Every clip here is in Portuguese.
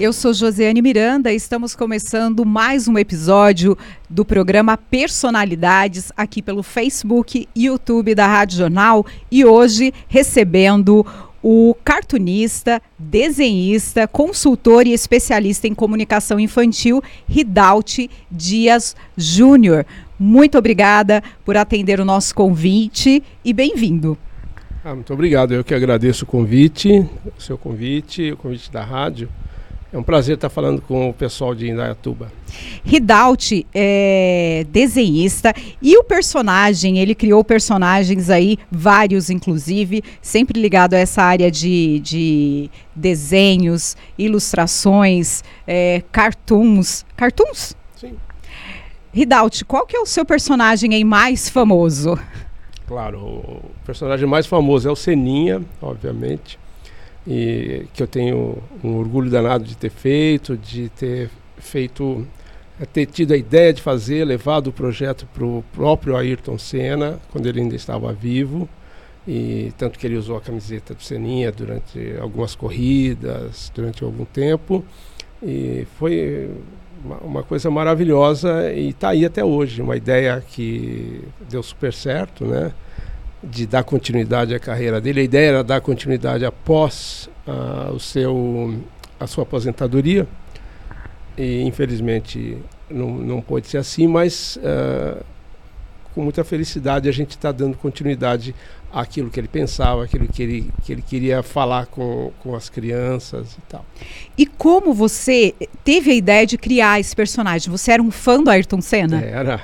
Eu sou Josiane Miranda e estamos começando mais um episódio do programa Personalidades aqui pelo Facebook e YouTube da Rádio Jornal e hoje recebendo o cartunista, desenhista, consultor e especialista em comunicação infantil Ridalti Dias Júnior. Muito obrigada por atender o nosso convite e bem-vindo. Ah, muito obrigado, eu que agradeço o convite, o seu convite, o convite da rádio. É um prazer estar falando com o pessoal de Indaiatuba. Ridalti é desenhista e o personagem, ele criou personagens aí, vários inclusive, sempre ligado a essa área de, de desenhos, ilustrações, é, cartoons. Cartoons? Sim. Ridalti, qual que é o seu personagem aí mais famoso? Claro, o personagem mais famoso é o Seninha, obviamente e que eu tenho um orgulho danado de ter feito, de ter feito, eh, ter tido a ideia de fazer, levado o projeto para o próprio Ayrton Senna, quando ele ainda estava vivo, e tanto que ele usou a camiseta do Seninha durante algumas corridas, durante algum tempo, e foi uma, uma coisa maravilhosa e está aí até hoje, uma ideia que deu super certo, né? De dar continuidade à carreira dele. A ideia era dar continuidade após uh, o seu, a sua aposentadoria. E infelizmente não, não pôde ser assim, mas uh, com muita felicidade a gente está dando continuidade aquilo que ele pensava, aquilo que ele, que ele queria falar com, com as crianças e tal. E como você teve a ideia de criar esse personagem? Você era um fã do Ayrton Senna? Era.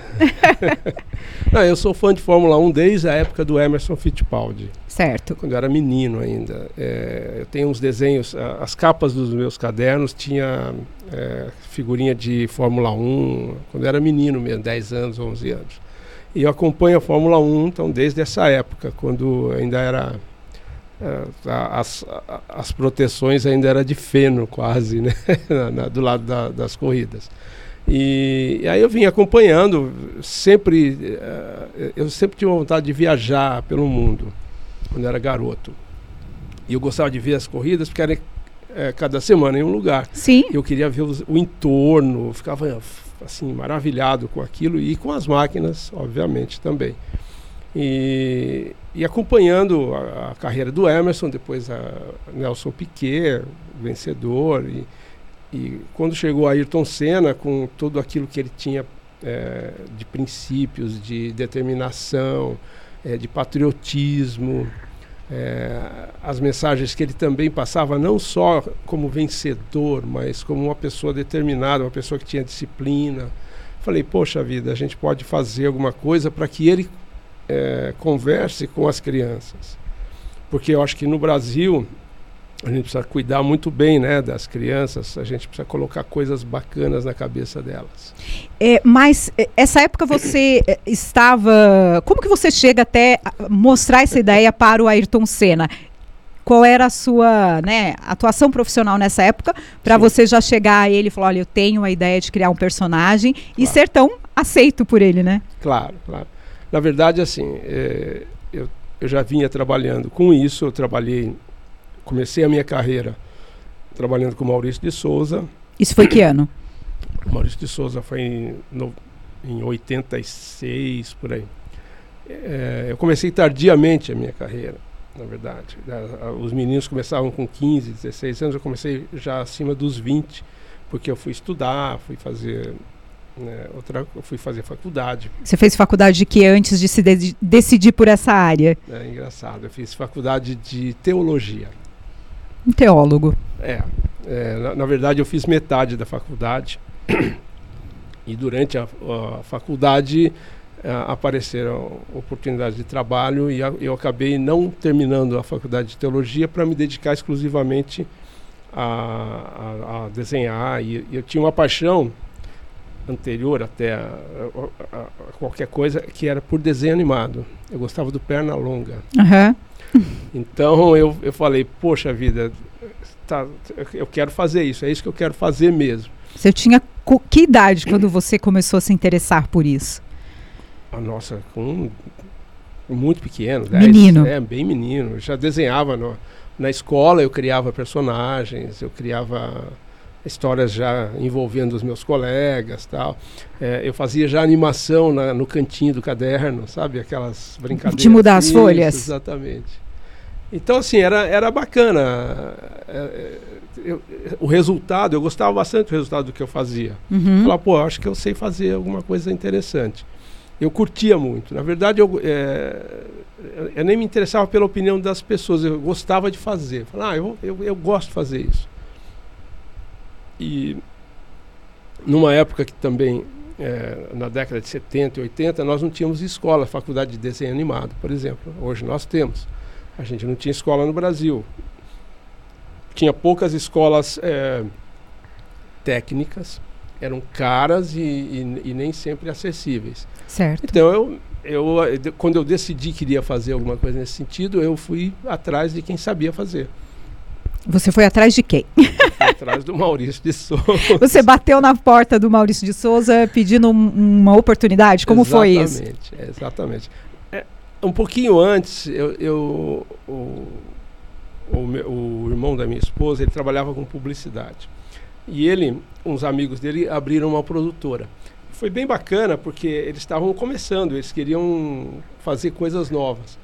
Não, eu sou fã de Fórmula 1 desde a época do Emerson Fittipaldi. Certo. Quando eu era menino ainda. É, eu tenho uns desenhos, as capas dos meus cadernos tinha é, figurinha de Fórmula 1, quando eu era menino mesmo, 10 anos, 11 anos. E eu acompanho a Fórmula 1, então, desde essa época, quando ainda era. Uh, as, as proteções ainda era de feno, quase, né? do lado da, das corridas. E, e, aí eu vim acompanhando, sempre. Uh, eu sempre tive vontade de viajar pelo mundo, quando era garoto. E eu gostava de ver as corridas, porque era é, cada semana em um lugar. Sim. Eu queria ver o, o entorno, ficava assim maravilhado com aquilo e com as máquinas, obviamente também. E, e acompanhando a, a, carreira do Emerson, depois a Nelson Piquet, vencedor, e, e quando chegou a Ayrton Senna, com tudo aquilo que ele tinha é, de princípios, de determinação, é, de patriotismo, é, as mensagens que ele também passava, não só como vencedor, mas como uma pessoa determinada, uma pessoa que tinha disciplina. Falei, poxa vida, a gente pode fazer alguma coisa para que ele é, converse com as crianças. Porque eu acho que no Brasil a gente precisa cuidar muito bem né, das crianças, a gente precisa colocar coisas bacanas na cabeça delas. É, mas é, essa época você é, estava. Como que você chega até mostrar essa ideia para o Ayrton Senna? Qual era a sua né, atuação profissional nessa época para você já chegar a ele e falar, olha, eu tenho a ideia de criar um personagem claro. e ser tão aceito por ele, né? Claro, claro. Na verdade, assim, é, eu, eu já vinha trabalhando com isso, eu trabalhei comecei a minha carreira trabalhando com Maurício de Souza. Isso foi que ano? Maurício de Souza foi em, no, em 86, por aí. É, eu comecei tardiamente a minha carreira, na verdade. Os meninos começavam com 15, 16 anos, eu comecei já acima dos 20, porque eu fui estudar, fui fazer né, outra, eu fui fazer faculdade. Você fez faculdade de que antes de se de decidir por essa área? É engraçado, eu fiz faculdade de teologia. Um teólogo. É, é na, na, verdade eu fiz metade da faculdade e durante a, a faculdade a, é, apareceram oportunidades de trabalho e a, eu acabei não terminando a faculdade de teologia para me dedicar exclusivamente a, desenhar e eu tinha uma paixão anterior até a, a, a, qualquer coisa que era por desenho animado. Eu gostava do perna longa. Uhum. Então eu, eu falei, poxa vida, tá, eu quero fazer isso, é isso que eu quero fazer mesmo. Você tinha que idade quando você começou a se interessar por isso? Ah, nossa, com muito pequeno, 10, menino. É, bem menino. Eu já desenhava no, na escola, eu criava personagens, eu criava histórias já envolvendo os meus colegas tal. É, eu fazia já animação na, no cantinho do caderno, sabe? Aquelas brincadeiras. De mudar as folhas. Exatamente. Então, assim, era, era bacana. É, é, eu, o resultado, eu gostava bastante do resultado do que eu fazia. Uhum. Falava, pô, acho que eu sei fazer alguma coisa interessante. Eu curtia muito. Na verdade, eu, é, eu nem me interessava pela opinião das pessoas, eu gostava de fazer. Falava, ah, eu, eu, eu gosto de fazer isso. E numa época que também, é, na década de 70 e 80, nós não tínhamos escola, faculdade de desenho animado, por exemplo. Hoje nós temos. A gente não tinha escola no Brasil. Tinha poucas escolas é, técnicas, eram caras e, e, e, nem sempre acessíveis. Certo. Então, eu, eu, quando eu decidi que iria fazer alguma coisa nesse sentido, eu fui atrás de quem sabia fazer. Você foi atrás de quem? atrás do Maurício de Souza. Você bateu na porta do Maurício de Souza pedindo um, uma oportunidade? Como exatamente, foi isso? Exatamente. É, um pouquinho antes, eu, eu o, o, o, irmão da minha esposa, ele trabalhava com publicidade. E ele, uns amigos dele, abriram uma produtora. Foi bem bacana porque eles estavam começando, eles queriam fazer coisas novas.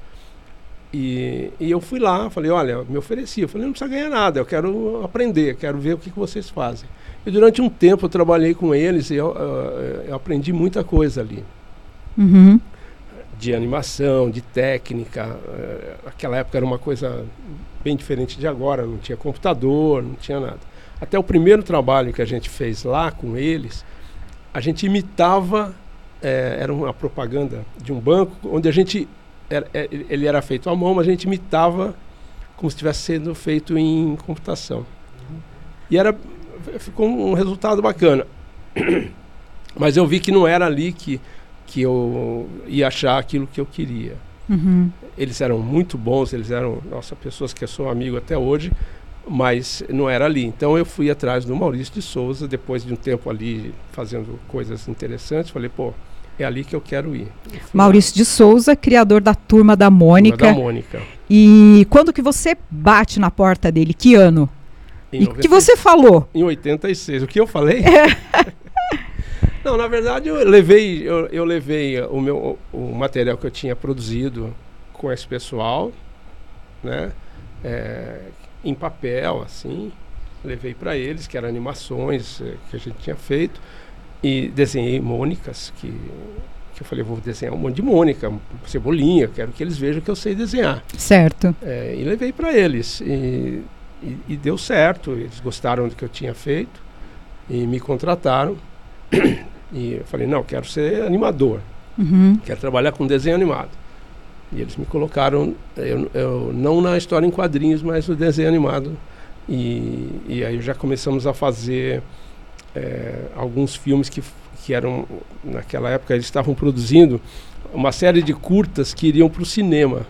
E, e eu fui lá, falei, olha, me ofereci. Eu falei, não precisa ganhar nada, eu quero aprender, quero ver o que, que vocês fazem. E durante um tempo eu trabalhei com eles e eu, uh, eu aprendi muita coisa ali. Uhum. De animação, de técnica. Uh, aquela época era uma coisa bem diferente de agora, não tinha computador, não tinha nada. Até o primeiro trabalho que a gente fez lá com eles, a gente imitava, é, era uma propaganda de um banco, onde a gente era, é, ele era feito à mão, mas a gente imitava como se estivesse sendo feito em computação. E era ficou um resultado bacana. Mas eu vi que não era ali que, que eu ia achar aquilo que eu queria. Uhum. Eles eram muito bons, eles eram, nossa, pessoas que eu sou amigo até hoje, mas não era ali. Então eu fui atrás do Maurício de Souza, depois de um tempo ali fazendo coisas interessantes, falei, pô, é ali que eu quero ir. Maurício de Souza, criador da Turma da Mônica. Turma da Mônica. E quando que você bate na porta dele? Que ano? Em e o que você falou? Em 86. O que eu falei? Não, na verdade eu levei, eu, eu levei o meu o material que eu tinha produzido com esse pessoal, né, é, em papel assim, levei para eles que eram animações é, que a gente tinha feito e desenhei Mônicas, que, que eu falei, vou desenhar um monte de Mônica, cebolinha, quero que eles vejam que eu sei desenhar. Certo. É, e levei para eles. E, e, e, deu certo, eles gostaram do que eu tinha feito e me contrataram. e eu falei, não, quero ser animador, uhum. quero trabalhar com desenho animado. E eles me colocaram, eu, eu, não na história em quadrinhos, mas no desenho animado. E, e aí já começamos a fazer é, alguns filmes que, que eram, naquela época, eles estavam produzindo uma série de curtas que iriam para o cinema.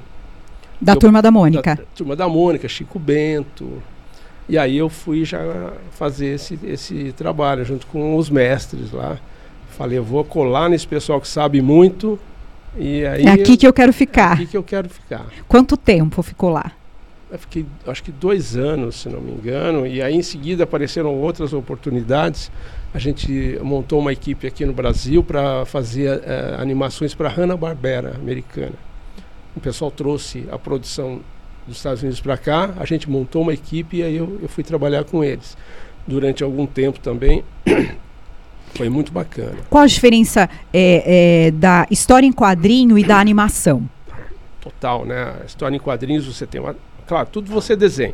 Da eu, Turma da Mônica. Da, Turma da Mônica, Chico Bento. E aí eu fui já fazer esse, esse trabalho junto com os mestres lá. Falei, eu vou colar nesse pessoal que sabe muito. E aí, é aqui que eu quero ficar. É aqui que eu quero ficar. Quanto tempo ficou lá? Eu fiquei, acho que dois anos, se não me engano, e aí em seguida apareceram outras oportunidades. A gente montou uma equipe aqui no Brasil para fazer uh, animações para Hanna-Barbera americana. O pessoal trouxe a produção dos Estados Unidos para cá, a gente montou uma equipe e aí eu, eu fui trabalhar com eles. Durante algum tempo também. Foi muito bacana. Qual a diferença é, é, da história em quadrinho e da animação? Total, né? A história em quadrinhos você tem uma Claro, tudo você desenha.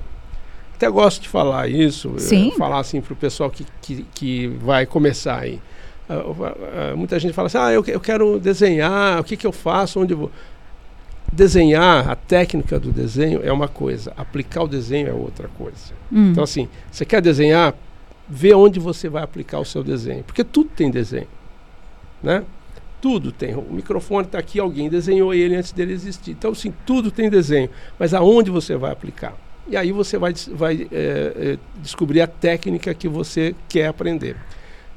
Até gosto de falar isso, Sim. É, falar assim para o pessoal que, que, que, vai começar aí. Uh, uh, muita gente fala assim, ah, eu, eu quero desenhar, o que, que eu faço, onde eu vou. desenhar, a técnica do desenho é uma coisa, aplicar o desenho é outra coisa. Hum. Então, assim, você quer desenhar, vê onde você vai aplicar o seu desenho. Porque tudo tem desenho. Né? Tudo tem. O microfone está aqui, alguém desenhou ele antes dele existir. Então, sim, tudo tem desenho. Mas aonde você vai aplicar? E aí você vai, vai é, descobrir a técnica que você quer aprender.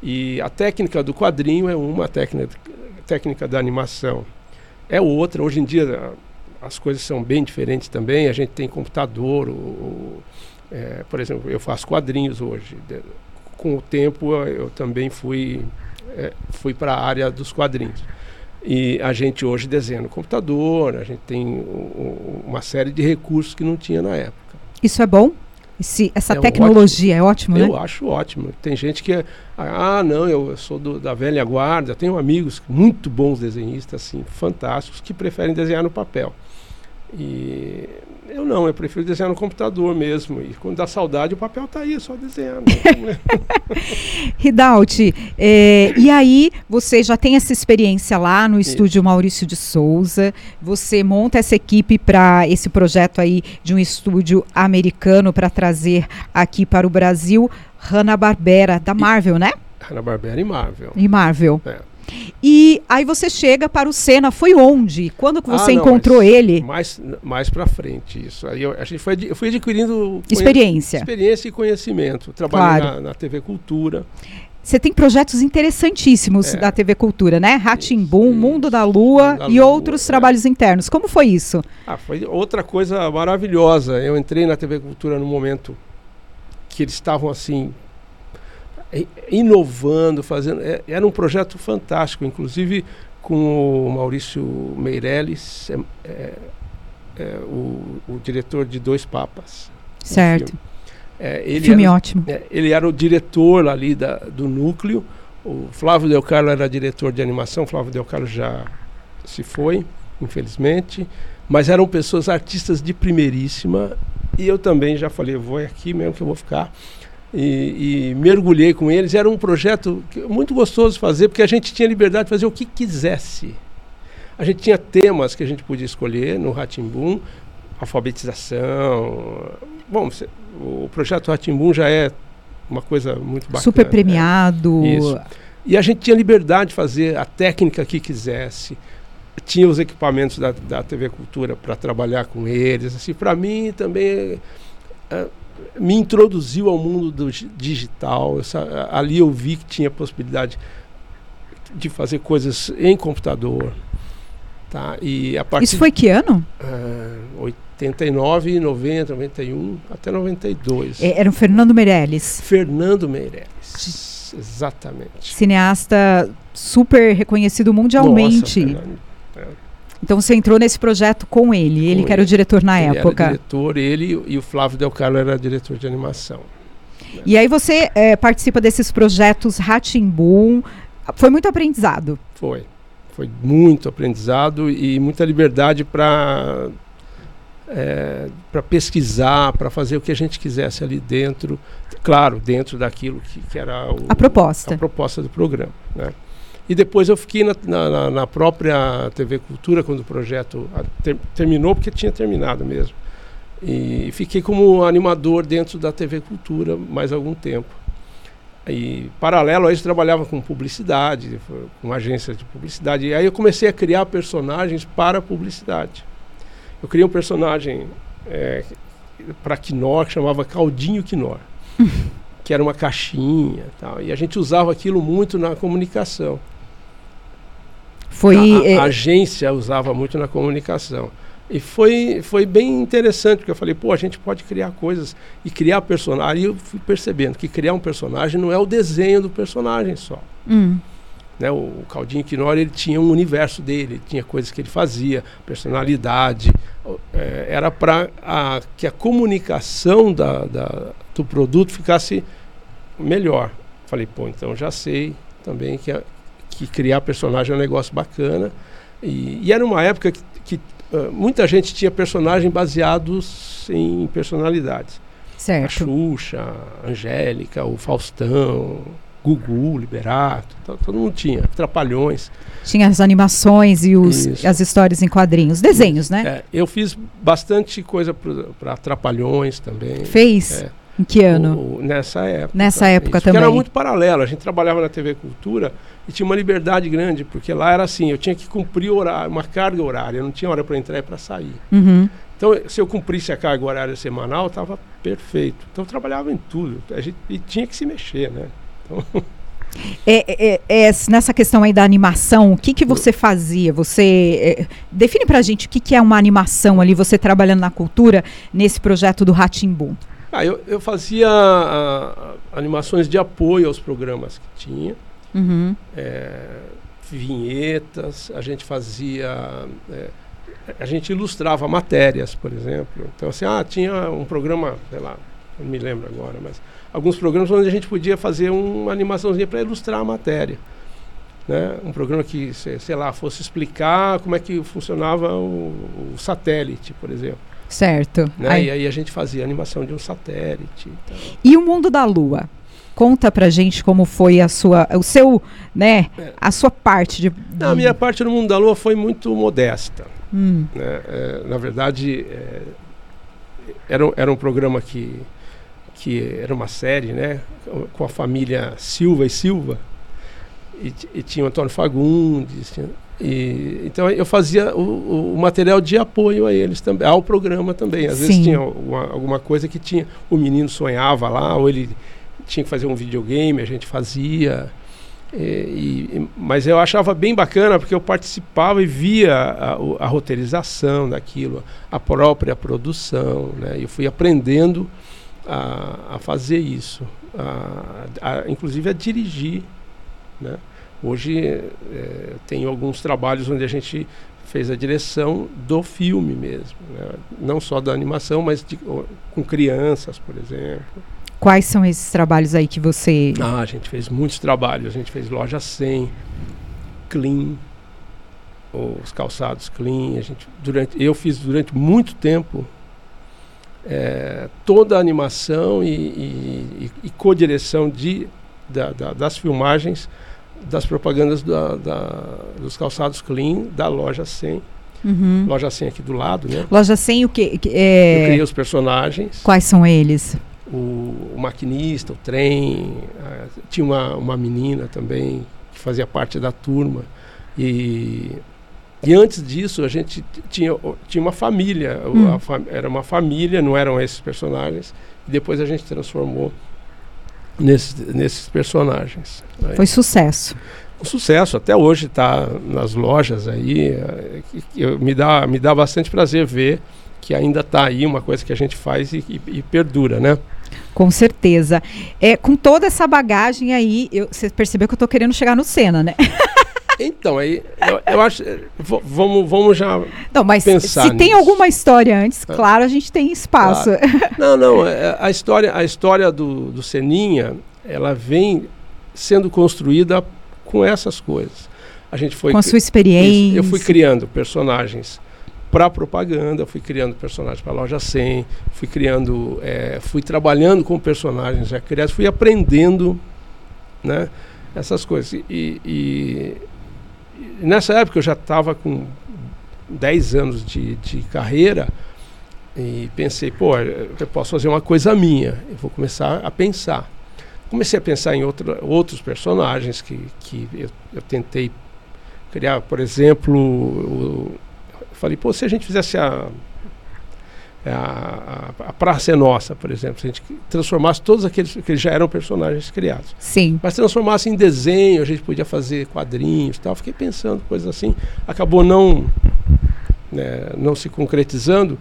E a técnica do quadrinho é uma, técnica, técnica da animação é outra. Hoje em dia as coisas são bem diferentes também. A gente tem computador, o, é, por exemplo, eu faço quadrinhos hoje. Com o tempo eu também fui, é, fui para a área dos quadrinhos. E a gente hoje desenha no computador, a gente tem o, uma série de recursos que não tinha na época. Isso é bom? Esse, essa é tecnologia ótimo. é ótimo, eu né? Eu acho ótimo. Tem gente que, ah, não, eu sou do, da velha guarda. Tenho amigos muito bons desenhistas, assim, fantásticos, que preferem desenhar no papel. E eu não, eu prefiro desenhar no computador mesmo. E quando dá saudade, o papel está aí, só desenhar. Né? Ridaut, é, e aí você já tem essa experiência lá no estúdio Maurício de Souza, você monta essa equipe para esse projeto aí de um estúdio americano para trazer aqui para o Brasil Hanna-Barbera, da Marvel, né? Hanna-Barbera e Marvel. E Marvel. É. E aí você chega para o Senna, foi onde? Quando que você ah, não, encontrou ele? Mais, mais para frente isso. Aí eu, a gente foi, eu fui adquirindo experiência, experiência e conhecimento. Trabalhei claro. na, na TV Cultura. Você tem projetos interessantíssimos é. da TV Cultura, né? Ratimbum, Mundo da Lua da e Lua, outros é. trabalhos internos. Como foi isso? Ah, foi outra coisa maravilhosa. Eu entrei na TV Cultura no momento que eles estavam assim inovando, fazendo. É, era um projeto fantástico, inclusive com o Maurício Meirelles, é, é, é o, o, diretor de Dois Papas. Certo. É, ele filme era, ótimo. É, ele era o diretor ali da, do núcleo. O Flávio Del Carlo era diretor de animação. Flávio Del Carlo já se foi, infelizmente. Mas eram pessoas artistas de primeiríssima. E eu também já falei, vou aqui mesmo que eu vou ficar e, e, mergulhei com eles. Era um projeto muito gostoso de fazer, porque a gente tinha liberdade de fazer o que quisesse. A gente tinha temas que a gente podia escolher no Ratimbum, alfabetização. Bom, o projeto Ratimbum já é uma coisa muito bacana. Super premiado. Né? Isso. E a gente tinha liberdade de fazer a técnica que quisesse. Tinha os equipamentos da, da TV Cultura para trabalhar com eles. Assim, para mim também é, me introduziu ao mundo do digital. Essa, ali eu vi que tinha possibilidade de fazer coisas em computador. Tá? E a partir Isso foi que ano? Uh, 89, 90, 91, até 92. É, era o Fernando Meirelles. Fernando Meirelles, exatamente. Cineasta super reconhecido mundialmente. Nossa. Então você entrou nesse projeto com ele, ele com que era o diretor na ele época. Era diretor, ele e o Flávio Del Carlo era diretor de animação. E aí você é, participa desses projetos Ratimbum. Foi muito aprendizado. Foi. Foi muito aprendizado e muita liberdade para é, para pesquisar, para fazer o que a gente quisesse ali dentro, claro, dentro daquilo que, que era o, a proposta, a proposta do programa. Né? E depois eu fiquei na, na, na própria TV Cultura quando o projeto ter, terminou, porque tinha terminado mesmo. E fiquei como animador dentro da TV Cultura mais algum tempo. E paralelo a isso trabalhava com publicidade, com agência de publicidade. E aí eu comecei a criar personagens para publicidade. Eu criei um personagem é, para Quinor que chamava Caldinho Quinor, que era uma caixinha, tal. E a gente usava aquilo muito na comunicação. Foi, a, a, é... agência usava muito na comunicação. E foi, foi bem interessante, porque eu falei, pô, a gente pode criar coisas e criar personagem. Aí eu fui percebendo que criar um personagem não é o desenho do personagem só. Hum. Né, o, o Caldinho Quinor, ele tinha um universo dele, tinha coisas que ele fazia, personalidade. É, era para que a comunicação da, da, do produto ficasse melhor. Falei, pô, então já sei também que, a, que criar personagem é um negócio bacana. E, e era uma época que, que uh, muita gente tinha personagens baseados em personalidades. Certo. A Xuxa, a Angélica, o Faustão. Gugu, Liberato, todo, mundo tinha, Trapalhões. Tinha as animações e os, as histórias em quadrinhos, desenhos, né? É, eu fiz bastante coisa para Trapalhões também. Fez? É. Em que ano? O, o, nessa época. Nessa época isso, também. era muito paralelo. A gente trabalhava na TV Cultura e tinha uma liberdade grande, porque lá era assim, eu tinha que cumprir horário, uma carga horária, não tinha hora para entrar e para sair. Uhum. Então, se eu cumprisse a carga horária semanal, estava perfeito. Então, eu trabalhava em tudo. A gente, e tinha que se mexer, né? Então... É, é, é, nessa questão aí da animação, o que, que você fazia? Você é, define pra gente o que, que é uma animação ali, você trabalhando na cultura, nesse projeto do Ratimbu. Ah, eu, eu fazia a, a, animações de apoio aos programas que tinha. Uhum. É, vinhetas, a gente fazia. É, a gente ilustrava matérias, por exemplo. Então, assim, ah, tinha um programa, sei lá, não me lembro agora, mas alguns programas onde a gente podia fazer uma animaçãozinha para ilustrar a matéria. Né? Um programa que, sei lá, fosse explicar como é que funcionava o, o satélite, por exemplo. Certo. Né? Aí. E aí a gente fazia animação de um satélite. Então. E o mundo da Lua? Conta pra gente como foi a sua, o seu, né, é. a sua parte de, de... Não, a minha parte no mundo da Lua foi muito modesta. Hum. Né? É, na verdade, é, era, era um programa que que era uma série, né, com a família Silva e Silva, e, e tinha o Antônio Fagundes, tinha, e, então eu fazia o, o, material de apoio a eles também, ao programa também. Às Sim. vezes tinha uma, alguma coisa que tinha, o menino sonhava lá, ou ele tinha que fazer um videogame, a gente fazia. E, e, mas eu achava bem bacana porque eu participava e via a, a, roteirização daquilo, a própria produção, né? Eu fui aprendendo a, a fazer isso, a, inclusive a dirigir. Né? Hoje é, tem alguns trabalhos onde a gente fez a direção do filme mesmo, né? não só da animação, mas de, com crianças, por exemplo. Quais são esses trabalhos aí que você. Ah, a gente fez muitos trabalhos. A gente fez Loja 100, Clean, os calçados Clean. A gente, durante, eu fiz durante muito tempo é, toda a animação e, e, e co-direção de, da, da, das filmagens das propagandas da, da, dos calçados clean da loja 100. Uhum. Loja 100 aqui do lado, né? Loja 100 o que? É... Eu criei os personagens. Quais são eles? O, o maquinista, o trem. A, tinha uma, uma menina também que fazia parte da turma. E e antes disso, a gente tinha, tinha uma família, hum. fam era uma família, não eram esses personagens. E depois a gente transformou nesses, nesses personagens. Aí. Foi sucesso. Um sucesso, até hoje está nas lojas aí. Eh, eu, me, dá, me dá bastante prazer ver que ainda está aí uma coisa que a gente faz e, e, e perdura, né? Com certeza. É, com toda essa bagagem aí, eu, você percebeu que eu estou querendo chegar no Senna, né? Então, aí eu, eu acho. Vamos, vamos já. Não, mas pensar se nisso. tem alguma história antes, é. claro, a gente tem espaço. Claro. Não, não. É, a história, a história do, do Seninha, ela vem sendo construída com essas coisas. A gente foi. Com a sua experiência. Eu fui criando personagens para propaganda, fui criando personagens para loja 100, fui criando, é, fui trabalhando com personagens já criados, fui aprendendo, né, essas coisas. E, e nessa época eu já estava com 10 anos de, de carreira e pensei, pô, eu posso fazer uma coisa minha, eu vou começar a pensar. Comecei a pensar em outros personagens que, que eu, eu tentei criar, por exemplo, o, falei, pô, se a gente fizesse a a, a, a, Praça é Nossa, por exemplo, se a gente transformasse todos aqueles que já eram personagens criados. Sim. Mas transformasse em desenho, a gente podia fazer quadrinhos e tal. Fiquei pensando coisas assim. Acabou não, né, não se concretizando,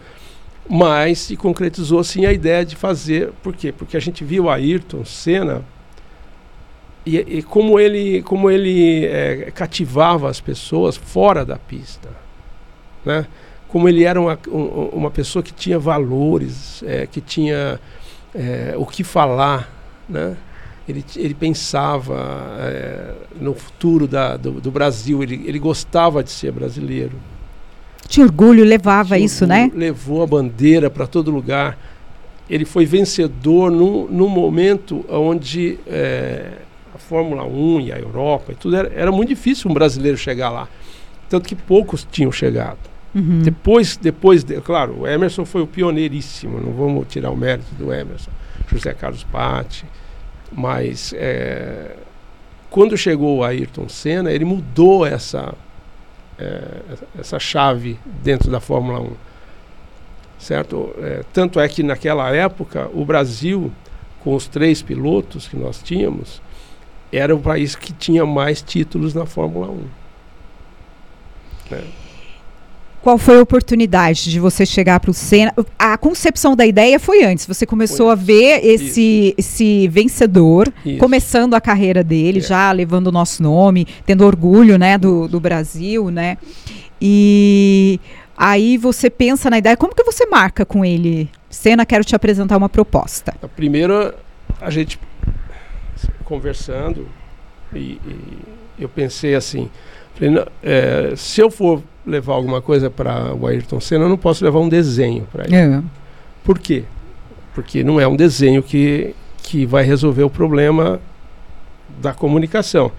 mas se concretizou sim a ideia de fazer. Por quê? Porque a gente viu Ayrton Senna e, e como ele, como ele é, cativava as pessoas fora da pista. Né? como ele era uma, um, uma pessoa que tinha valores, é, que tinha é, o que falar, né? Ele, ele pensava é, no futuro da, do, do, Brasil, ele, ele gostava de ser brasileiro. Tinha orgulho, levava Tinha isso, né? orgulho, né? Levou a bandeira para todo lugar. Ele foi vencedor num, num momento onde é, Fórmula 1 e a Europa e tudo, era, era muito difícil um brasileiro chegar lá. Tanto que poucos tinham chegado. Uhum. Depois, depois de, claro, o Emerson foi o pioneiríssimo, não vamos tirar o mérito do Emerson, José Carlos Patti, mas é, quando chegou o Ayrton Senna, ele mudou essa, é, essa chave dentro da Fórmula 1. Certo? É, tanto é que naquela época o Brasil, com os três pilotos que nós tínhamos, era o país que tinha mais títulos na Fórmula 1. Né? Qual foi a oportunidade de você chegar para o Senna? A concepção da ideia foi antes. Você começou foi. a ver esse, esse vencedor Isso. começando a carreira dele, é. já levando o nosso nome, tendo orgulho, né, do, do Brasil, né? E aí você pensa na ideia. Como que você marca com ele? Senna, quero te apresentar uma proposta. A primeira, a gente conversando e, e eu pensei assim, falei, é, se eu for levar alguma coisa para o Ayrton Senna, eu não posso levar um desenho para ele. É. Por quê? Porque não é um desenho que, que vai resolver o problema da comunicação.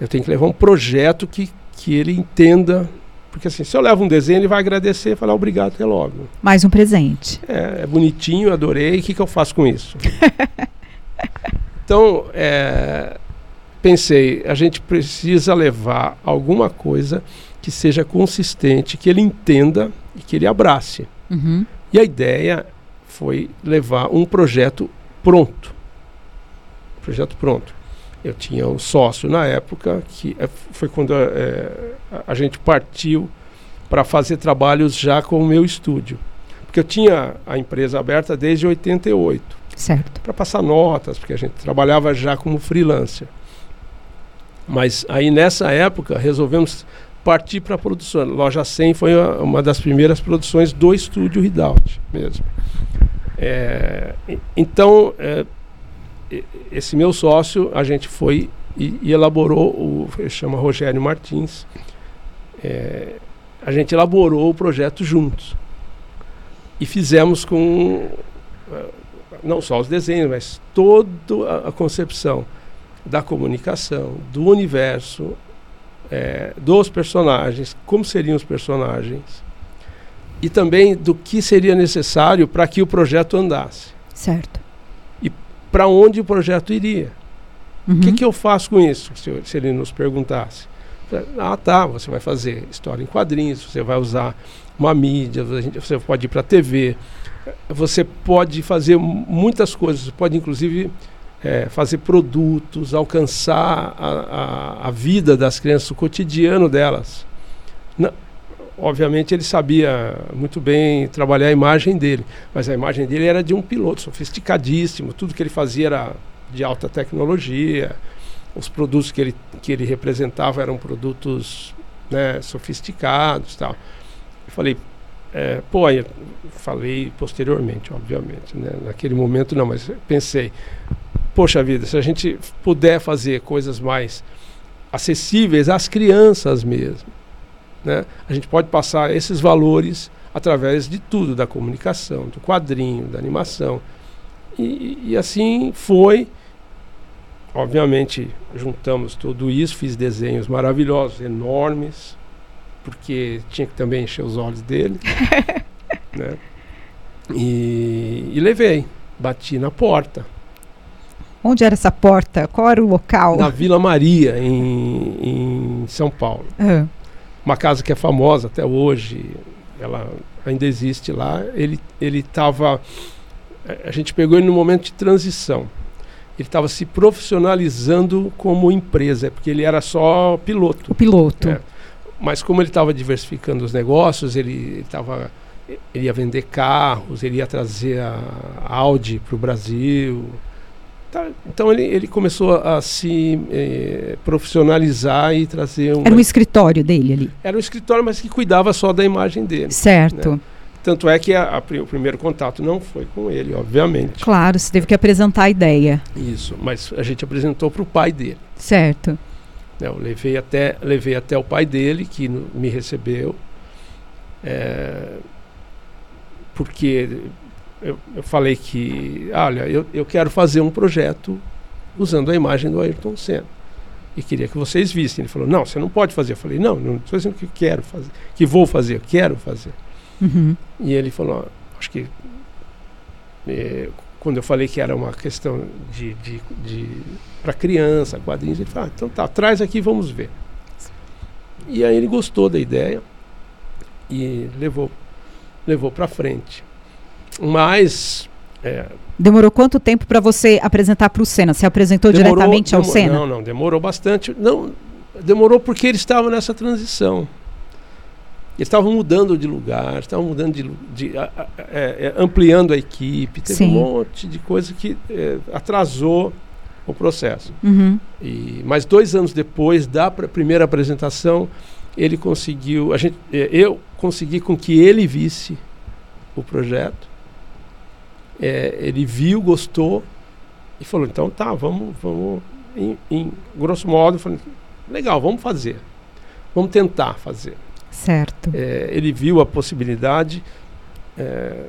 Eu tenho que levar um projeto que, que ele entenda. Porque assim, se eu levo um desenho, ele vai agradecer e falar obrigado até logo. Mais um presente. É, é bonitinho, adorei. O que, que eu faço com isso? então, é, pensei, a gente precisa levar alguma coisa que seja consistente, que ele entenda e que ele abrace. Uhum. E a ideia foi levar um projeto pronto. projeto pronto. Eu tinha um sócio na época, que é, foi quando é, a gente partiu para fazer trabalhos já com o meu estúdio. Porque eu tinha a empresa aberta desde 88. Certo. Para passar notas, porque a gente trabalhava já como freelancer. Mas aí nessa época resolvemos partir para a produção. Loja 100 foi uma das primeiras produções do estúdio Ridaut mesmo. É, então, é, esse meu sócio, a gente foi e, e elaborou, o, chama Rogério Martins, é, a gente elaborou o projeto juntos. E fizemos com, é, não só os desenhos, mas toda a concepção da comunicação, do universo, é, dos personagens, como seriam os personagens, e também do que seria necessário para que o projeto andasse. Certo. E para onde o projeto iria. Uhum. O que, que eu faço com isso, se, se ele nos perguntasse? Ah, tá, você vai fazer história em quadrinhos, você vai usar uma mídia, você pode ir para a TV, você pode fazer muitas coisas, você pode inclusive é, fazer produtos, alcançar a, a, a, vida das crianças, o cotidiano delas. Obviamente ele sabia muito bem trabalhar a imagem dele, mas a imagem dele era de um piloto sofisticadíssimo, tudo que ele fazia era de alta tecnologia, os produtos que ele, que ele representava eram produtos né, sofisticados tal. Eu falei, é, pô, falei posteriormente, obviamente, né? naquele momento não, mas pensei, poxa vida, se a gente puder fazer coisas mais acessíveis às crianças mesmo, né? A gente pode passar esses valores através de tudo, da comunicação, do quadrinho, da animação. E, e assim foi. Obviamente, juntamos tudo isso, fiz desenhos maravilhosos, enormes, porque tinha que também encher os olhos dele. né? E, e levei, bati na porta. Onde era essa porta? Qual era o local? Na Vila Maria, em, em São Paulo. Uhum. Uma casa que é famosa até hoje, ela ainda existe lá. Ele estava. A gente pegou ele no momento de transição. Ele estava se profissionalizando como empresa, porque ele era só piloto. O piloto. É. Mas como ele estava diversificando os negócios, ele estava ele ia vender carros, ele ia trazer a Audi para o Brasil, Tá, então ele, ele começou a se eh, profissionalizar e trazer um. Era um escritório dele ali. Era um escritório, mas que cuidava só da imagem dele. Certo. Né? Tanto é que a, a, o primeiro contato não foi com ele, obviamente. Claro, você teve que apresentar a ideia. Isso, mas a gente apresentou para o pai dele. Certo. Né, eu levei até, levei até o pai dele, que no, me recebeu. É, porque eu, eu falei que, olha, eu, eu quero fazer um projeto usando a imagem do Ayrton Senna. E queria que vocês vissem. Ele falou: Não, você não pode fazer. Eu falei: Não, não estou dizendo que quero fazer, que vou fazer, eu quero fazer. Uhum. E ele falou: Acho que. É, quando eu falei que era uma questão de, de, de para criança, quadrinhos, ele falou: ah, Então tá, traz aqui, vamos ver. E aí ele gostou da ideia e levou, levou para frente. Mas é, Demorou quanto tempo para você apresentar para o Senna? Você apresentou demorou, diretamente ao Senna? Não, não, demorou bastante. Não, demorou porque ele estava nessa transição. Eles estavam mudando de lugar, estavam mudando de, de a, a, é, é, ampliando a equipe, teve Sim. um monte de coisa que é, atrasou o processo. Uhum. E, mas dois anos depois da pr primeira apresentação, ele conseguiu, a gente, é, eu consegui com que ele visse o projeto é, ele viu, gostou e falou, então tá, vamos, vamos em, em grosso modo, falei, legal, vamos fazer. Vamos tentar fazer. Certo. É, ele viu a possibilidade, é,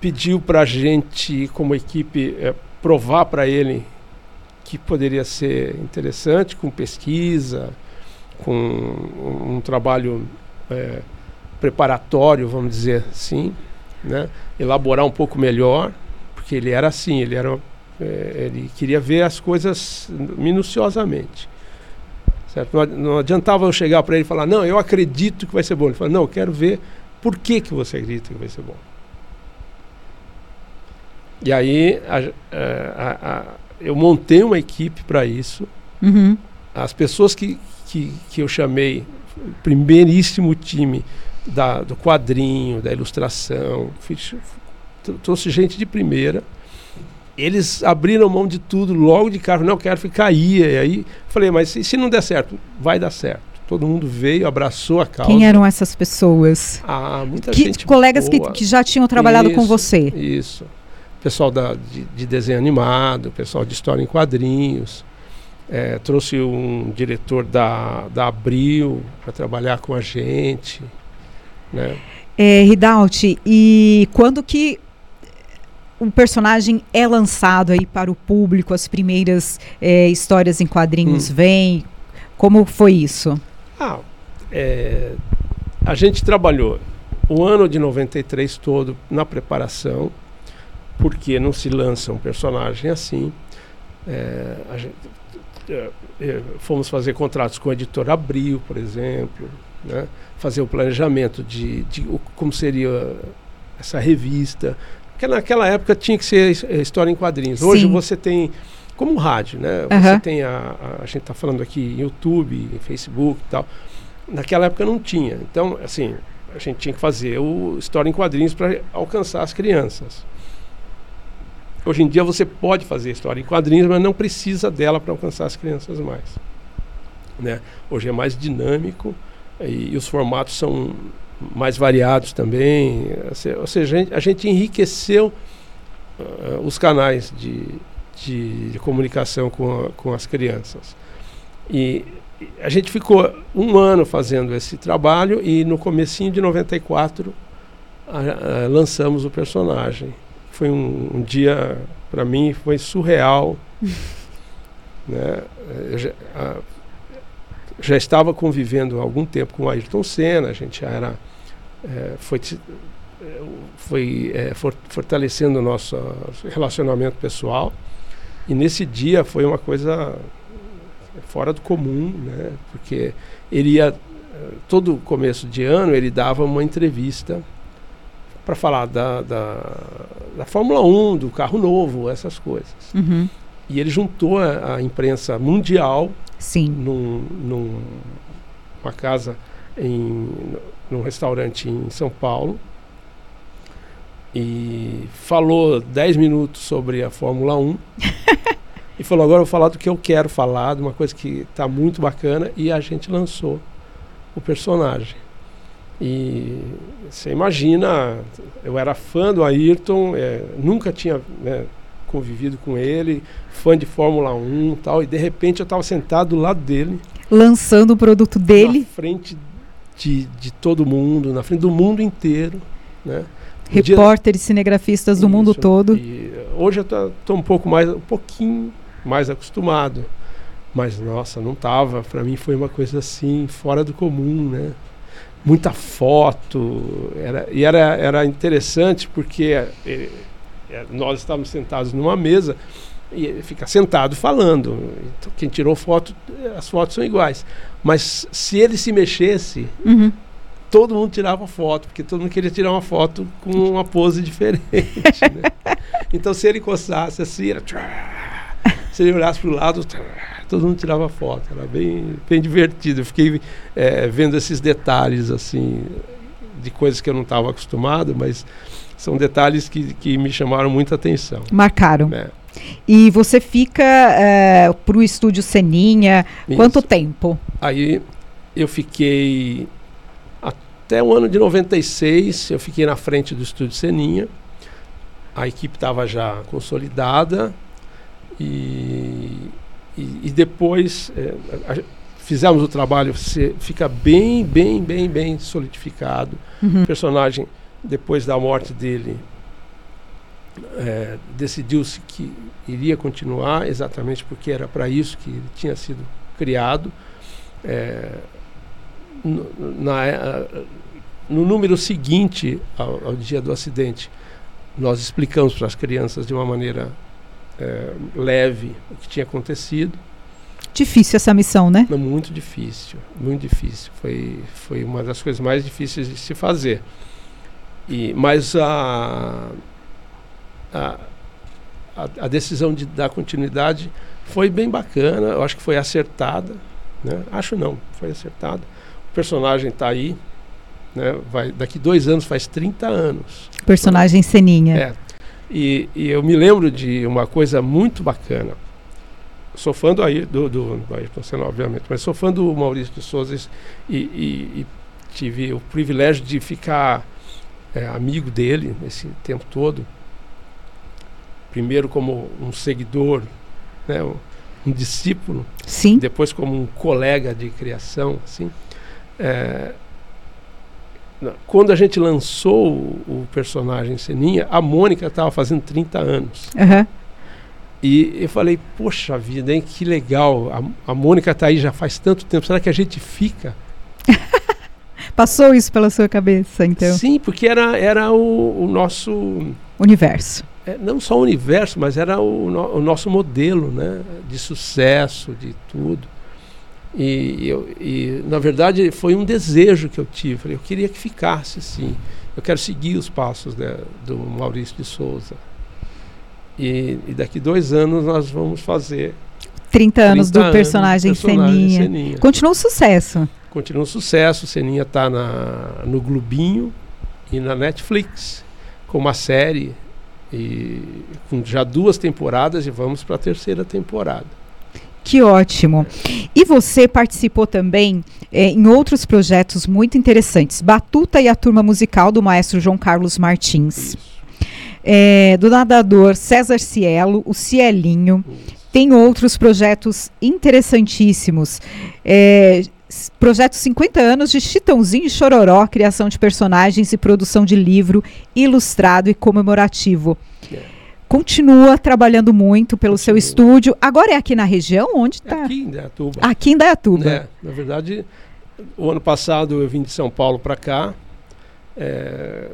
pediu para a gente, como equipe, é, provar para ele que poderia ser interessante, com pesquisa, com um, um trabalho é, preparatório, vamos dizer assim né? elaborar um pouco melhor, porque ele era assim, ele era é, ele queria ver as coisas minuciosamente. Certo? Não, não adiantava eu chegar para ele e falar, não, eu acredito que vai ser bom. Ele falou, não, eu quero ver por que, que você acredita que vai ser bom. E aí a, a, a, eu montei uma equipe para isso. Uhum. As pessoas que, que, que eu chamei, primeiríssimo time, da, do quadrinho, da ilustração. Fiz, trouxe gente de primeira. Eles abriram mão de tudo logo de cara. Não, quero ficar aí. E aí falei, mas se, se não der certo? Vai dar certo. Todo mundo veio, abraçou a causa. Quem eram essas pessoas? Ah, muita que, gente. Colegas que, que, já tinham trabalhado isso, com você. Isso. Pessoal da, de, de desenho animado, pessoal de história em quadrinhos. É, trouxe um diretor da, da Abril para trabalhar com a gente. Né? É, e quando que o personagem é lançado aí para o público, as primeiras é, histórias em quadrinhos hum. vêm? Como foi isso? Ah, é, a gente trabalhou o ano de 93 todo na preparação, porque não se lança um personagem assim. É, gente, é, é, fomos fazer contratos com a editora Abril, por exemplo, né? Fazer o planejamento de, de o, como seria essa revista. Porque naquela época tinha que ser história em quadrinhos. Hoje Sim. você tem, como rádio, né? Uhum. Você tem a, a, a gente está falando aqui YouTube, Facebook e tal. Naquela época não tinha. Então, assim, a gente tinha que fazer o história em quadrinhos para alcançar as crianças. Hoje em dia você pode fazer história em quadrinhos, mas não precisa dela para alcançar as crianças mais. Né? Hoje é mais dinâmico e, e os formatos são mais variados também. Ou seja, a gente, a gente enriqueceu uh, os canais de, de, de comunicação com, a, com as crianças. E a gente ficou um ano fazendo esse trabalho e no comecinho de 94 a, a, lançamos o personagem. Foi um, um dia, para mim, foi surreal. né? A, já estava convivendo há algum tempo com o Ayrton Senna, a gente já era, é, foi, é, foi é, fortalecendo o nosso relacionamento pessoal. E nesse dia foi uma coisa fora do comum, né? porque ele ia, todo começo de ano, ele dava uma entrevista para falar da, da, da, Fórmula 1, do carro novo, essas coisas. Uhum. E ele juntou a, a imprensa mundial Sim. Num, num, numa casa, em, num restaurante em São Paulo. E falou 10 minutos sobre a Fórmula 1. e falou: agora eu vou falar do que eu quero falar, de uma coisa que está muito bacana. E a gente lançou o personagem. E você imagina, eu era fã do Ayrton, é, nunca tinha né, convivido com ele, fã de Fórmula 1 e tal, e de repente eu estava sentado do lado dele. Lançando o produto dele. Na frente de, de todo mundo, na frente do mundo inteiro, né? Repórteres, dia... cinegrafistas do Isso, mundo todo. E hoje eu estou um pouco mais, um pouquinho mais acostumado. Mas, nossa, não tava. Para mim foi uma coisa assim, fora do comum, né? Muita foto. Era, e era, era interessante porque é, nós estávamos sentados numa mesa e fica sentado falando. Então, quem tirou foto, as fotos são iguais. Mas se ele se mexesse, uhum. todo mundo tirava foto, porque todo mundo queria tirar uma foto com uma pose diferente. né? Então, se ele coçasse assim, era. Se ele olhasse para o lado, todo mundo tirava foto. Era bem, bem divertido. Eu fiquei é, vendo esses detalhes, assim, de coisas que eu não estava acostumado, mas são detalhes que, que me chamaram muita atenção. Marcaram. É. E você fica é, para o estúdio Seninha Isso. quanto tempo? Aí eu fiquei até o ano de 96, eu fiquei na frente do estúdio Seninha. A equipe estava já consolidada e, e, e depois é, a, fizemos o trabalho, você fica bem, bem, bem, bem solidificado. Uhum. O personagem, depois da morte dele, é, decidiu-se que iria continuar, exatamente porque era para isso que ele tinha sido criado. É, no, na, no número seguinte ao, ao, dia do acidente, nós explicamos para as crianças de uma maneira é, leve o que tinha acontecido. Difícil essa missão, né? Muito difícil, muito difícil. Foi, foi uma das coisas mais difíceis de se fazer. E, mas a, a, a, decisão de dar continuidade foi bem bacana, eu acho que foi acertada. Né? Acho não, foi acertada. O personagem está aí, né? Vai, daqui dois anos faz 30 anos. Personagem Seninha. É. E, e, eu me lembro de uma coisa muito bacana. Sou fã do, do, do, do Ayrton Senna, obviamente, mas sou fã do Maurício de Souza e, e, e tive o privilégio de ficar é, amigo dele esse tempo todo primeiro como um seguidor, né, um, um discípulo, Sim. depois como um colega de criação, assim. É, quando a gente lançou o, o personagem Seninha, a Mônica estava fazendo 30 anos. Uhum. E eu falei, poxa vida, hein, que legal. A, a Mônica está aí já faz tanto tempo. Será que a gente fica? Passou isso pela sua cabeça, então? Sim, porque era, era o, o nosso universo é, não só o universo, mas era o, no, o, nosso modelo né, de sucesso, de tudo. E, eu, e, na verdade, foi um desejo que eu tive. Eu queria que ficasse assim. Eu quero seguir os passos né, do Maurício de Souza. E, e, daqui dois anos nós vamos fazer. 30 anos 30 do personagem, personagem Seninha. Seninha. Continua um sucesso. Continua um sucesso. Seninha está no Globinho e na Netflix com uma série e com já duas temporadas e vamos para a terceira temporada. Que ótimo. E você participou também é, em outros projetos muito interessantes. Batuta e a turma musical do maestro João Carlos Martins. É, do nadador César Cielo, o Cielinho. Isso. Tem outros projetos interessantíssimos. É, Projeto 50 anos de Chitãozinho e Chororó, criação de personagens e produção de livro ilustrado e comemorativo. Continua trabalhando muito pelo Continua. seu estúdio. Agora é aqui na região? Onde está? É aqui em Dayatuba. Aqui em Dayatuba. É, na verdade, o ano passado eu vim de São Paulo para cá. É,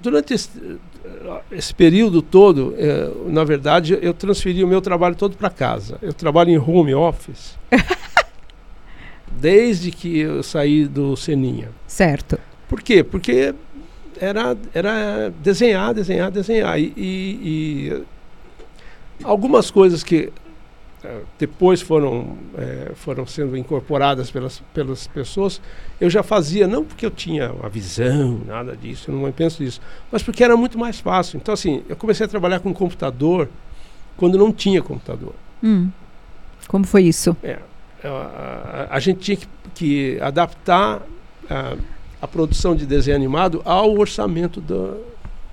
durante esse, esse, período todo, é, na verdade, eu transferi o meu trabalho todo para casa. Eu trabalho em home office. desde que eu saí do Seninha. Certo. Por quê? Porque era, era desenhar, desenhar, desenhar. E, e, e algumas coisas que é, depois foram, é, foram sendo incorporadas pelas, pelas pessoas, eu já fazia, não porque eu tinha uma visão, nada disso, eu não penso nisso, mas porque era muito mais fácil. Então, assim, eu comecei a trabalhar com computador quando não tinha computador. Hum. Como foi isso? É, a, a, gente tinha que, que adaptar a, a, produção de desenho animado ao orçamento do,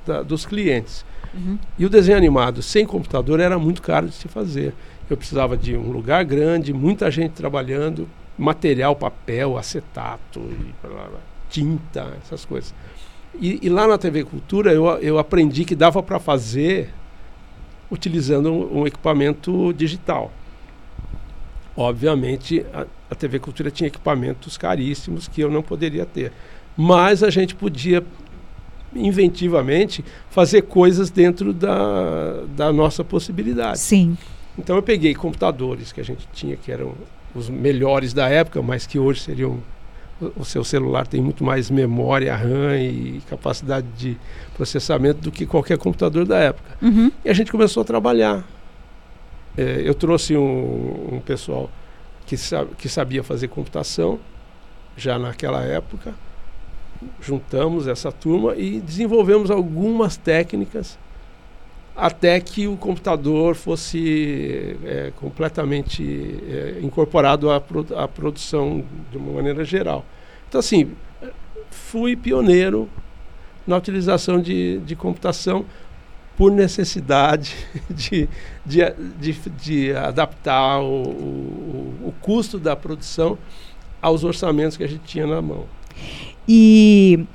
da, dos clientes. Uhum. E o desenho animado sem computador era muito caro de se fazer. Eu precisava de um lugar grande, muita gente trabalhando, material, papel, acetato, blá, blá, tinta, essas coisas. E, e, lá na TV Cultura eu, eu aprendi que dava para fazer utilizando um, um, equipamento digital. Obviamente, a, a TV Cultura tinha equipamentos caríssimos que eu não poderia ter. Mas a gente podia inventivamente fazer coisas dentro da, da nossa possibilidade. Sim. Então eu peguei computadores que a gente tinha, que eram os melhores da época, mas que hoje seriam. O seu celular tem muito mais memória RAM e capacidade de processamento do que qualquer computador da época. Uhum. E a gente começou a trabalhar. É, eu trouxe um, um pessoal que, que sabia fazer computação já naquela época juntamos essa turma e desenvolvemos algumas técnicas até que o computador fosse é, completamente é, incorporado à, produ à, produção de uma maneira geral. Então, assim, fui pioneiro na utilização de, de computação por necessidade de, de, de, de adaptar o, o, o custo da produção aos orçamentos que a gente tinha na mão. E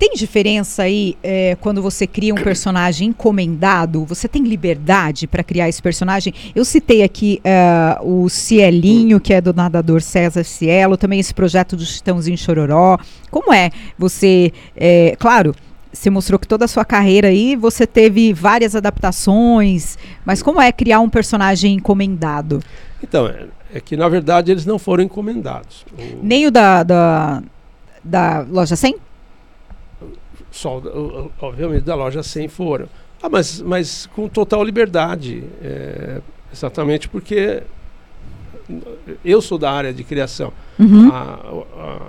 tem diferença aí é, quando você cria um personagem encomendado? Você tem liberdade para criar esse personagem? Eu citei aqui uh, o Cielinho, que é do nadador César Cielo, também esse projeto do Chitãozinho Chororó. Como é você, é, claro, você mostrou que toda a sua carreira aí você teve várias adaptações, mas como é criar um personagem encomendado? Então, é, é que na verdade eles não foram encomendados. O... Nem o da, da da loja 100? Só, obviamente, da loja 100 foram. Ah, mas, mas com total liberdade. É, exatamente porque eu sou da área de criação. Uhum. A, a,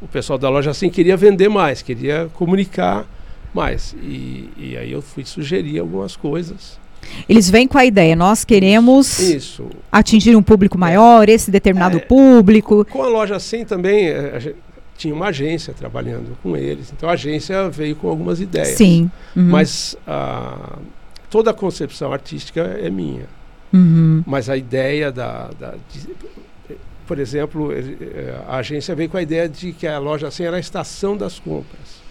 o pessoal da loja 100 queria vender mais, queria comunicar mais. E, e aí eu fui sugerir algumas coisas. Eles vêm com a ideia, nós queremos Isso. atingir um público maior, esse determinado é, público. Com a loja 100 também, a, tinha uma agência trabalhando com eles. Então a agência veio com algumas ideias. Sim. Uhum. Mas a, toda a concepção artística é minha. Uhum. Mas a ideia da. da de, por exemplo, a agência veio com a ideia de que a loja assim era a estação das compras.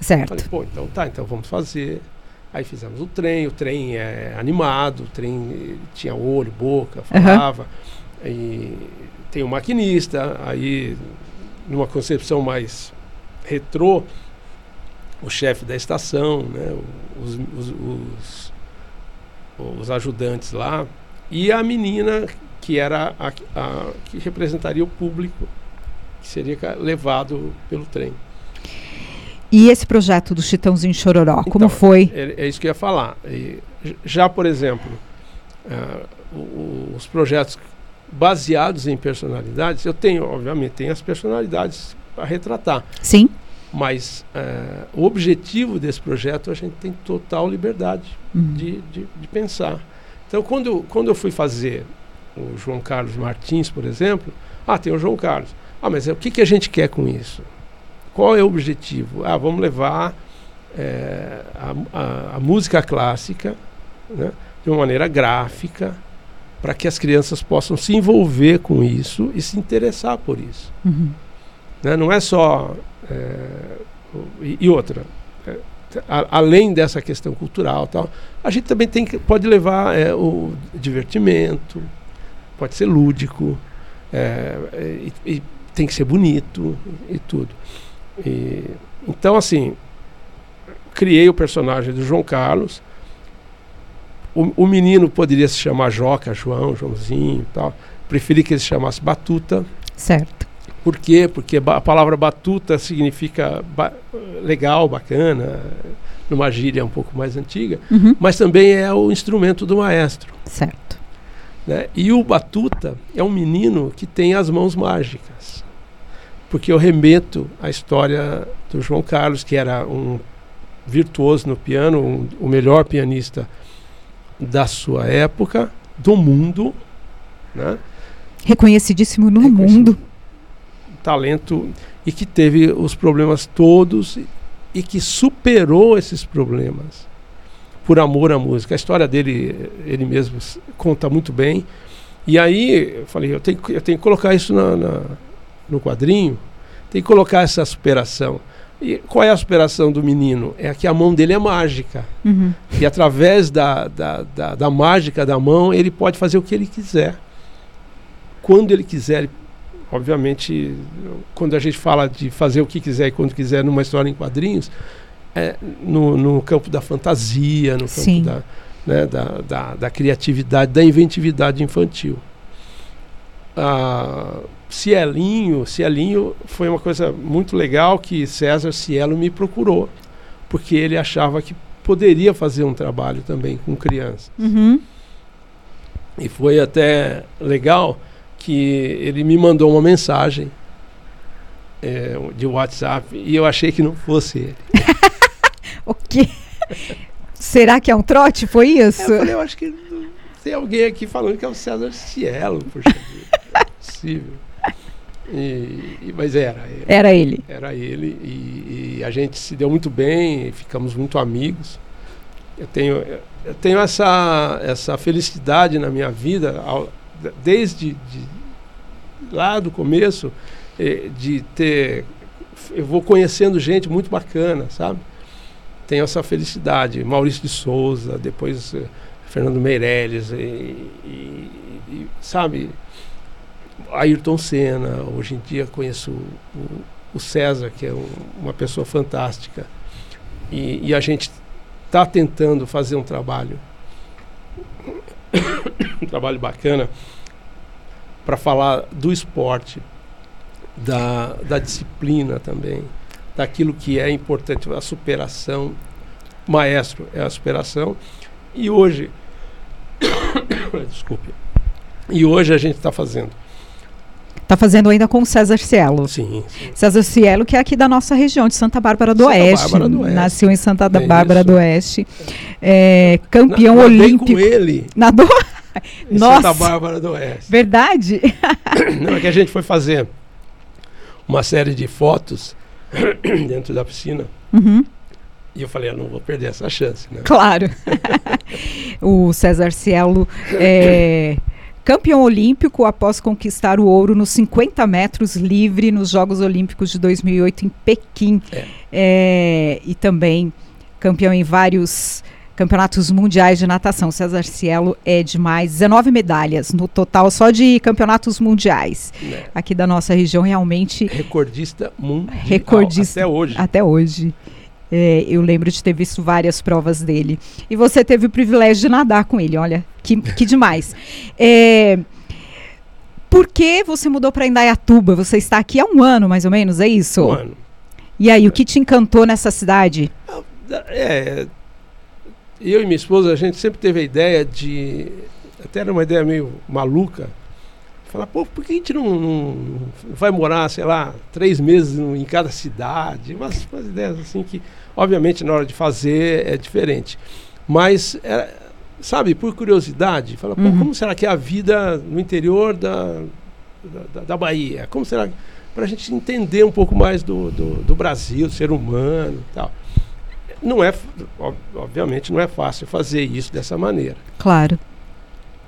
Certo. falei, pô, então tá, então vamos fazer. Aí fizemos o trem, o trem é animado, o trem tinha olho, boca, falava. Uhum. E tem o um maquinista, aí numa concepção mais retrô, o chefe da estação, né, os, os, os, os, ajudantes lá, e a menina que era a, a, que representaria o público que seria levado pelo trem. E esse projeto do Chitãozinho Chororó, então, como foi? É, é, isso que eu ia falar. E, já, por exemplo, uh, os projetos baseados em personalidades, eu tenho, obviamente, tenho as personalidades para retratar. Sim. Mas uh, o objetivo desse projeto a gente tem total liberdade uhum. de, de, de, pensar. Então, quando, quando eu fui fazer o João Carlos Martins, por exemplo, ah, tem o João Carlos. Ah, mas é, o que, que a gente quer com isso? Qual é o objetivo? Ah, vamos levar é, a, a, a, música clássica né, de uma maneira gráfica, para que as crianças possam se envolver com isso e se interessar por isso. Uhum. Né? Não é só. É, e, e, outra, é, a, além dessa questão cultural, tal, a gente também tem que, pode levar o divertimento, pode ser lúdico, é, e, e, tem que ser bonito e tudo. E, então, assim, criei o personagem do João Carlos o, o menino poderia se chamar Joca, João, Joãozinho e tal. Preferi que ele se chamasse Batuta. Certo. Por quê? Porque a palavra batuta significa ba legal, bacana, numa gíria um pouco mais antiga, uhum. mas também é o instrumento do maestro. Certo. Né? E o batuta é um menino que tem as mãos mágicas. Porque eu remeto à história do João Carlos, que era um virtuoso no piano, um, o melhor pianista da sua época, do mundo, né? Reconhecidíssimo no mundo. Talento e que teve os problemas todos e que superou esses problemas por amor à música. A história dele, ele mesmo conta muito bem. E aí eu falei, eu tenho, eu tenho que colocar isso na, na, no quadrinho, tem que colocar essa superação. E qual é a superação do menino? É que a mão dele é mágica. Uhum. E através da, da, da, da, mágica da mão, ele pode fazer o que ele quiser. Quando ele quiser. Obviamente, quando a gente fala de fazer o que quiser e quando quiser numa história em quadrinhos, é no, no campo da fantasia, no campo da, né, da, da, da, criatividade, da inventividade infantil. Ah, Cielinho, Cielinho foi uma coisa muito legal que César Cielo me procurou, porque ele achava que poderia fazer um trabalho também com crianças. Uhum. E foi até legal que ele me mandou uma mensagem é, de WhatsApp e eu achei que não fosse ele. o quê? Será que é um trote? Foi isso? Eu, falei, eu acho que tem alguém aqui falando que é o César Cielo, poxa vida. É possível. E, e, mas era ele. Era ele. Era ele. E, e, a gente se deu muito bem, ficamos muito amigos. Eu tenho, eu tenho essa, essa felicidade na minha vida, ao, desde de, lá do começo, eh, de ter. Eu vou conhecendo gente muito bacana, sabe? Tenho essa felicidade. Maurício de Souza, depois eh, Fernando Meirelles, e, e sabe? Ayrton Senna, hoje em dia conheço o, o César, que é um, uma pessoa fantástica. E, e a gente está tentando fazer um trabalho, um trabalho bacana, para falar do esporte, da, da disciplina também, daquilo que é importante, a superação. Maestro é a superação. E hoje, desculpe, e hoje a gente está fazendo Está fazendo ainda com o César Cielo. Sim, sim, César Cielo, que é aqui da nossa região, de Santa Bárbara do, Santa Oeste. Bárbara do Oeste. Nasceu em Santa é Bárbara isso. do Oeste. É, campeão Na, olímpico. com ele. Nadou? Nossa. Santa Bárbara do Oeste. Verdade? Não, é que a gente foi fazer uma série de fotos dentro da piscina. Uhum. E eu falei, eu não vou perder essa chance. Né? Claro. o César Cielo é Campeão olímpico após conquistar o ouro nos 50 metros livre nos Jogos Olímpicos de 2008 em Pequim. É. É, e também campeão em vários campeonatos mundiais de natação. César Cielo é demais. 19 medalhas no total só de campeonatos mundiais. É. Aqui da nossa região, realmente. Recordista mundial. Recordista. Até hoje. Até hoje. É, eu lembro de ter visto várias provas dele. E você teve o privilégio de nadar com ele, olha, que, que demais. É, por que você mudou para Indaiatuba? Você está aqui há um ano, mais ou menos, é isso? Um ano. E aí, o que te encantou nessa cidade? É, eu e minha esposa, a gente sempre teve a ideia de. Até era uma ideia meio maluca. Falar, pô, por que a gente não, não vai morar, sei lá, três meses em cada cidade? Umas, umas ideias assim que Obviamente, na hora de fazer é diferente. Mas, é, sabe, por curiosidade, fala, uhum. como será que é a vida no interior da, da, da Bahia? Como será para a gente entender um pouco mais do, do, do, Brasil, do ser humano e tal. Não é, obviamente, não é fácil fazer isso dessa maneira. Claro.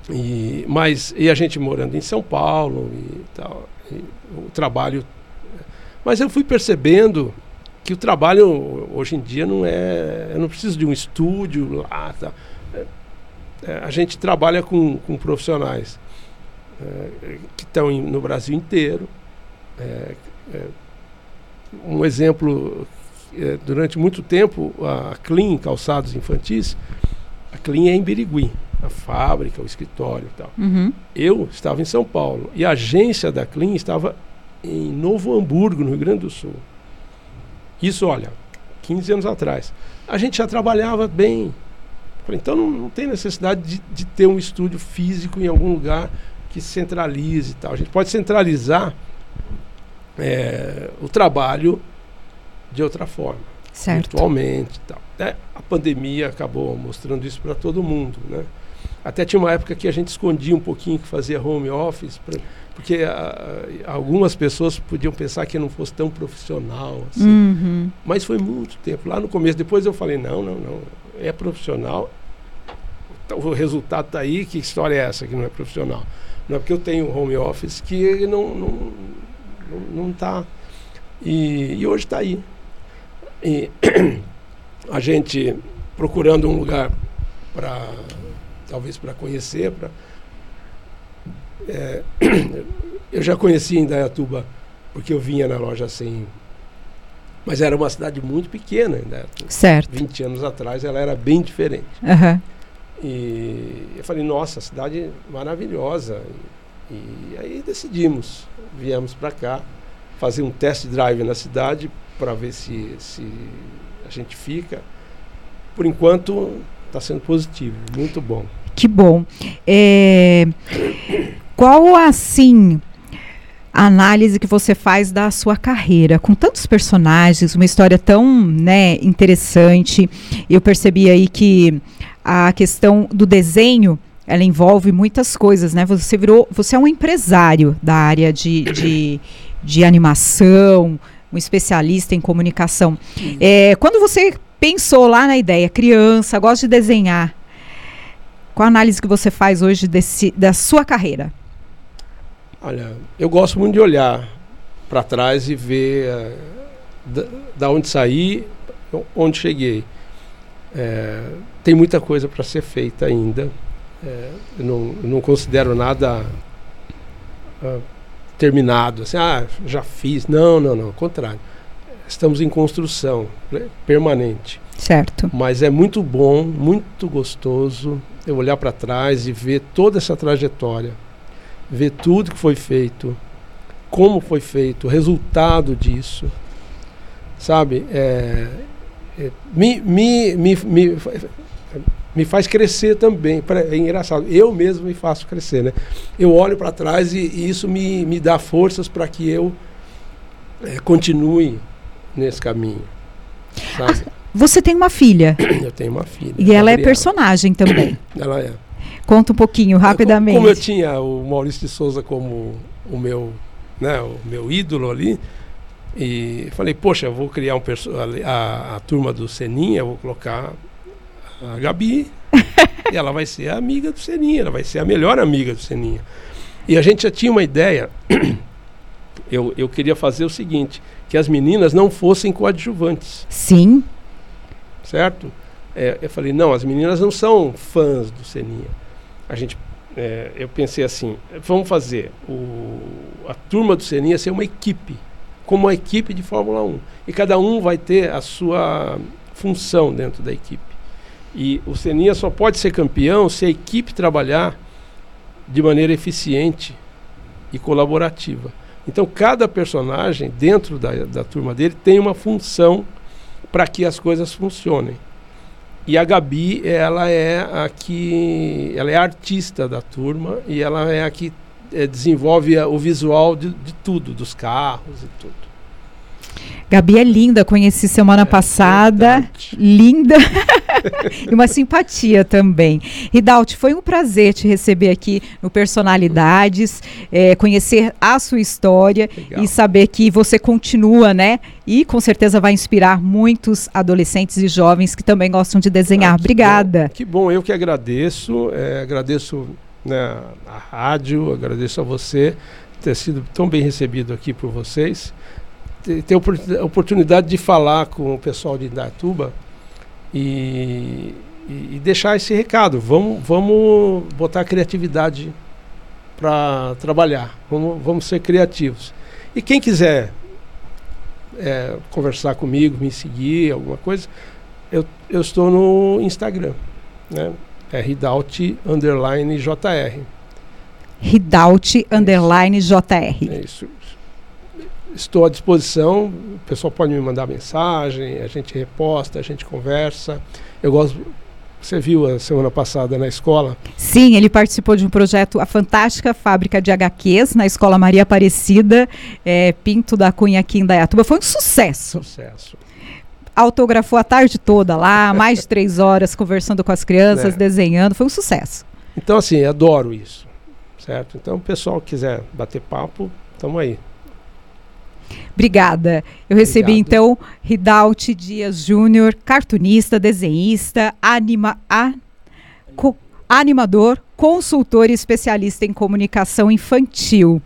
E, mas, e a gente morando em São Paulo e tal, e o trabalho. Mas eu fui percebendo que o trabalho hoje em dia não é. Eu não preciso de um estúdio lá. Tá. É, a gente trabalha com, com profissionais é, que estão no Brasil inteiro. É, é, um exemplo, é, durante muito tempo, a Clean Calçados Infantis, a Clean é em Birigui, a fábrica, o escritório e tal. Uhum. Eu estava em São Paulo e a agência da Clean estava em Novo Hamburgo, no Rio Grande do Sul. Isso, olha, 15 anos atrás. A gente já trabalhava bem. Então não, não tem necessidade de, de, ter um estúdio físico em algum lugar que centralize e tal. A gente pode centralizar é, o trabalho de outra forma, certo. virtualmente tal. É, a pandemia acabou mostrando isso para todo mundo, né? Até tinha uma época que a gente escondia um pouquinho que fazia home office pra, porque a, algumas pessoas podiam pensar que eu não fosse tão profissional assim. Uhum. Mas foi muito tempo. Lá no começo, depois eu falei, não, não, não. É profissional. O resultado está aí, que história é essa que não é profissional? Não é porque eu tenho home office que não não não, não tá. E, e hoje está aí. E a gente procurando um lugar para talvez para conhecer, para é, eu já conheci em Dayatuba porque eu vinha na loja assim, mas era uma cidade muito pequena ainda. Certo. 20 anos atrás ela era bem diferente. Uhum. E eu falei, nossa, cidade maravilhosa. E, e aí decidimos, viemos para cá fazer um test drive na cidade para ver se, se a gente fica. Por enquanto está sendo positivo, muito bom. Que bom. É, qual assim a análise que você faz da sua carreira com tantos personagens, uma história tão né, interessante? Eu percebi aí que a questão do desenho ela envolve muitas coisas, né? Você virou, você é um empresário da área de, de, de animação, um especialista em comunicação. É, quando você pensou lá na ideia, criança, gosta de desenhar, qual a análise que você faz hoje desse, da sua carreira? Olha, eu gosto muito de olhar para trás e ver uh, da, da, onde saí, onde cheguei. É, tem muita coisa para ser feita ainda. É, eu, não, eu, não, considero nada uh, terminado. Assim, ah, já fiz. Não, não, não. Ao contrário. Estamos em construção né, permanente. Certo. Mas é muito bom, muito gostoso eu olhar para trás e ver toda essa trajetória, ver tudo que foi feito, como foi feito, o resultado disso, sabe? É, é, me, me, me, me, me faz crescer também. É engraçado, eu mesmo me faço crescer, né? Eu olho para trás e, e, isso me, me dá forças para que eu é, continue nesse caminho. Sabe? Você tem uma filha. Eu tenho uma filha. E ela é personagem também. ela é. Conta um pouquinho, rapidamente. Como eu tinha o Maurício de Souza como o meu, né, o meu ídolo ali, e falei, poxa, eu vou criar um a, a, a turma do Seninha, vou colocar a Gabi, e ela vai ser a amiga do Seninha, ela vai ser a melhor amiga do Seninha. E a gente já tinha uma ideia, eu, eu queria fazer o seguinte, que as meninas não fossem coadjuvantes. Sim. Certo? É, eu falei, não, as meninas não são fãs do Seninha. A gente, é, eu pensei assim, vamos fazer o, a turma do Seninha ser uma equipe, como uma equipe de Fórmula 1. E cada um vai ter a sua função dentro da equipe. E o Seninha só pode ser campeão se a equipe trabalhar de maneira eficiente e colaborativa. Então, cada personagem dentro da, da turma dele tem uma função para que as coisas funcionem. E a Gabi, ela é a que. Ela é a artista da turma e ela é a que é, desenvolve o visual de, de tudo, dos carros e tudo. Gabi é linda, conheci semana é, passada. Verdade. Linda. e uma simpatia também. Ridalt, foi um prazer te receber aqui no Personalidades, é, conhecer a sua história Legal. e saber que você continua, né? E com certeza vai inspirar muitos adolescentes e jovens que também gostam de desenhar. Ah, que Obrigada. Bom, que bom, eu que agradeço. É, agradeço né, a rádio, agradeço a você ter sido tão bem recebido aqui por vocês ter a oportunidade de falar com o pessoal de Indatuba e, e, deixar esse recado. Vamos, vamos botar a criatividade para trabalhar. Vamos, vamos ser criativos. E quem quiser é, conversar comigo, me seguir, alguma coisa, eu, eu estou no Instagram. Né? É Ridaut underline JR. Ridaut underline JR. É isso estou à disposição. O pessoal pode me mandar mensagem, a gente reposta, a gente conversa. Eu gosto. Você viu a semana passada na escola? Sim, ele participou de um projeto, a fantástica fábrica de HQs, na Escola Maria Aparecida, é, Pinto da Cunha aqui em Dayatuba. Foi um sucesso. Sucesso autografou a tarde toda lá, mais de três horas conversando com as crianças, é. desenhando, foi um sucesso. Então, assim, adoro isso, certo? Então, o pessoal quiser bater papo, estamos aí. Obrigada. Eu recebi Obrigado. então Ridalt Dias Júnior, cartunista, desenhista, anima, a, co, animador, consultor e especialista em comunicação infantil.